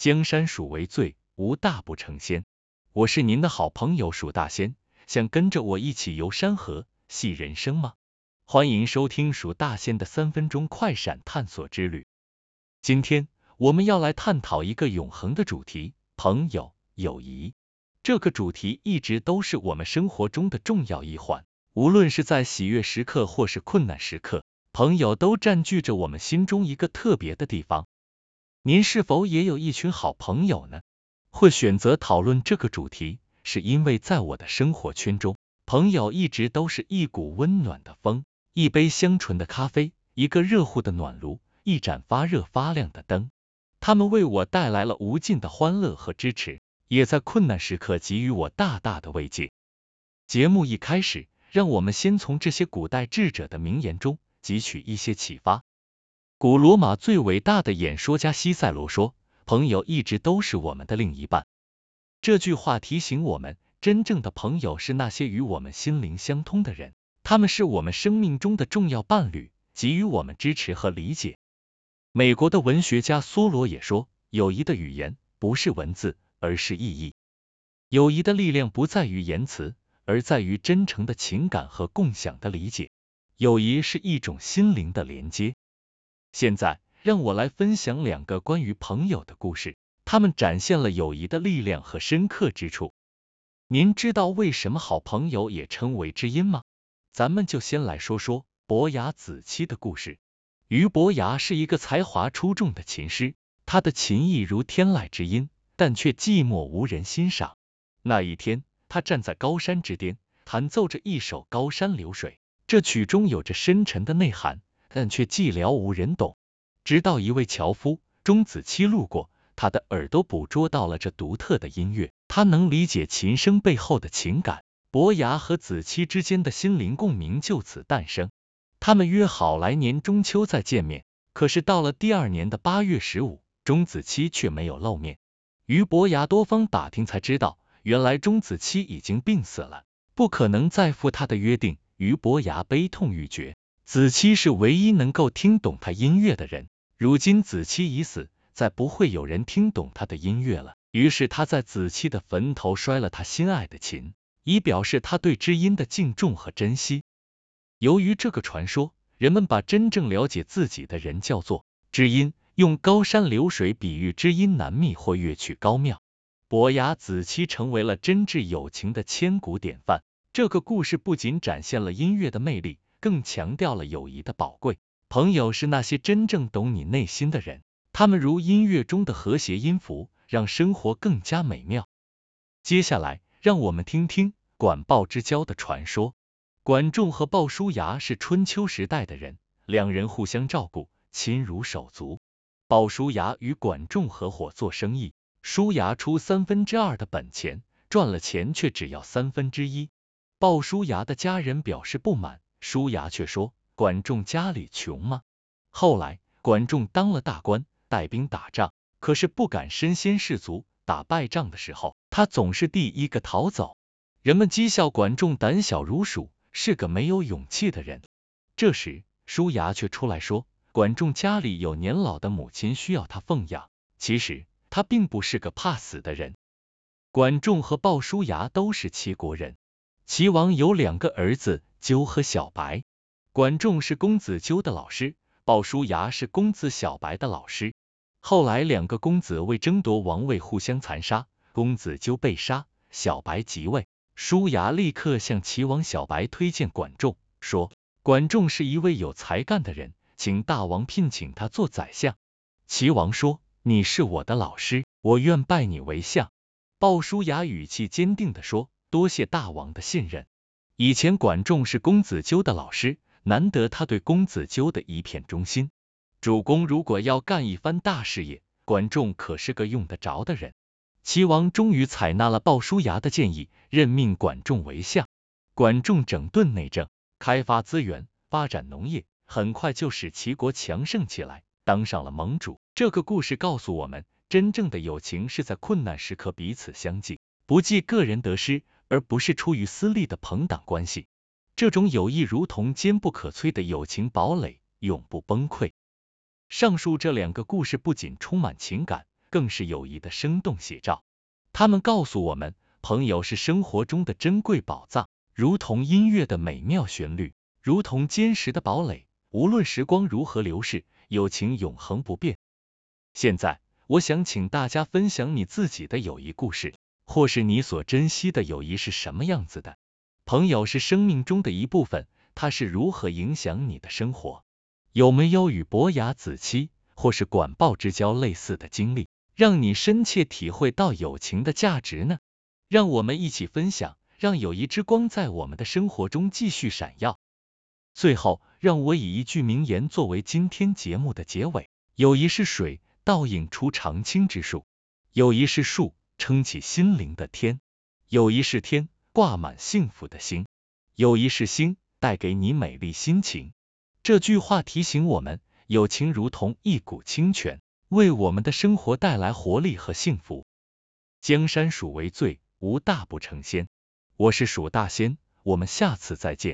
江山属为最，无大不成仙。我是您的好朋友蜀大仙，想跟着我一起游山河，戏人生吗？欢迎收听蜀大仙的三分钟快闪探索之旅。今天我们要来探讨一个永恒的主题——朋友、友谊。这个主题一直都是我们生活中的重要一环，无论是在喜悦时刻或是困难时刻，朋友都占据着我们心中一个特别的地方。您是否也有一群好朋友呢？会选择讨论这个主题，是因为在我的生活圈中，朋友一直都是一股温暖的风。一杯香醇的咖啡，一个热乎的暖炉，一盏发热发亮的灯，他们为我带来了无尽的欢乐和支持，也在困难时刻给予我大大的慰藉。节目一开始，让我们先从这些古代智者的名言中汲取一些启发。古罗马最伟大的演说家西塞罗说：“朋友一直都是我们的另一半。”这句话提醒我们，真正的朋友是那些与我们心灵相通的人。他们是我们生命中的重要伴侣，给予我们支持和理解。美国的文学家梭罗也说，友谊的语言不是文字，而是意义。友谊的力量不在于言辞，而在于真诚的情感和共享的理解。友谊是一种心灵的连接。现在，让我来分享两个关于朋友的故事，他们展现了友谊的力量和深刻之处。您知道为什么好朋友也称为知音吗？咱们就先来说说伯牙子期的故事。俞伯牙是一个才华出众的琴师，他的琴艺如天籁之音，但却寂寞无人欣赏。那一天，他站在高山之巅，弹奏着一首《高山流水》，这曲中有着深沉的内涵，但却寂寥无人懂。直到一位樵夫钟子期路过，他的耳朵捕捉到了这独特的音乐，他能理解琴声背后的情感。伯牙和子期之间的心灵共鸣就此诞生。他们约好来年中秋再见面，可是到了第二年的八月十五，钟子期却没有露面。俞伯牙多方打听才知道，原来钟子期已经病死了，不可能再赴他的约定。俞伯牙悲痛欲绝。子期是唯一能够听懂他音乐的人，如今子期已死，再不会有人听懂他的音乐了。于是他在子期的坟头摔了他心爱的琴。以表示他对知音的敬重和珍惜。由于这个传说，人们把真正了解自己的人叫做知音，用高山流水比喻知音难觅或乐曲高妙。伯牙子期成为了真挚友情的千古典范。这个故事不仅展现了音乐的魅力，更强调了友谊的宝贵。朋友是那些真正懂你内心的人，他们如音乐中的和谐音符，让生活更加美妙。接下来，让我们听听。管鲍之交的传说，管仲和鲍叔牙是春秋时代的人，两人互相照顾，亲如手足。鲍叔牙与管仲合伙做生意，叔牙出三分之二的本钱，赚了钱却只要三分之一。鲍叔牙的家人表示不满，叔牙却说管仲家里穷吗？后来管仲当了大官，带兵打仗，可是不敢身先士卒，打败仗的时候，他总是第一个逃走。人们讥笑管仲胆小如鼠，是个没有勇气的人。这时，叔牙却出来说，管仲家里有年老的母亲需要他奉养。其实，他并不是个怕死的人。管仲和鲍叔牙都是齐国人。齐王有两个儿子，鸠和小白。管仲是公子纠的老师，鲍叔牙是公子小白的老师。后来，两个公子为争夺王位互相残杀，公子纠被杀，小白即位。叔牙立刻向齐王小白推荐管仲，说管仲是一位有才干的人，请大王聘请他做宰相。齐王说：“你是我的老师，我愿拜你为相。”鲍叔牙语气坚定地说：“多谢大王的信任。以前管仲是公子纠的老师，难得他对公子纠的一片忠心。主公如果要干一番大事业，管仲可是个用得着的人。”齐王终于采纳了鲍叔牙的建议，任命管仲为相。管仲整顿内政，开发资源，发展农业，很快就使齐国强盛起来，当上了盟主。这个故事告诉我们，真正的友情是在困难时刻彼此相济，不计个人得失，而不是出于私利的朋党关系。这种友谊如同坚不可摧的友情堡垒，永不崩溃。上述这两个故事不仅充满情感。更是友谊的生动写照。他们告诉我们，朋友是生活中的珍贵宝藏，如同音乐的美妙旋律，如同坚实的堡垒。无论时光如何流逝，友情永恒不变。现在，我想请大家分享你自己的友谊故事，或是你所珍惜的友谊是什么样子的。朋友是生命中的一部分，它是如何影响你的生活？有没有与伯牙子期或是管鲍之交类似的经历，让你深切体会到友情的价值呢？让我们一起分享，让友谊之光在我们的生活中继续闪耀。最后，让我以一句名言作为今天节目的结尾：友谊是水，倒映出长青之树；友谊是树，撑起心灵的天；友谊是天，挂满幸福的心；友谊是星，带给你美丽心情。这句话提醒我们，友情如同一股清泉，为我们的生活带来活力和幸福。江山蜀为最，无大不成仙。我是蜀大仙，我们下次再见。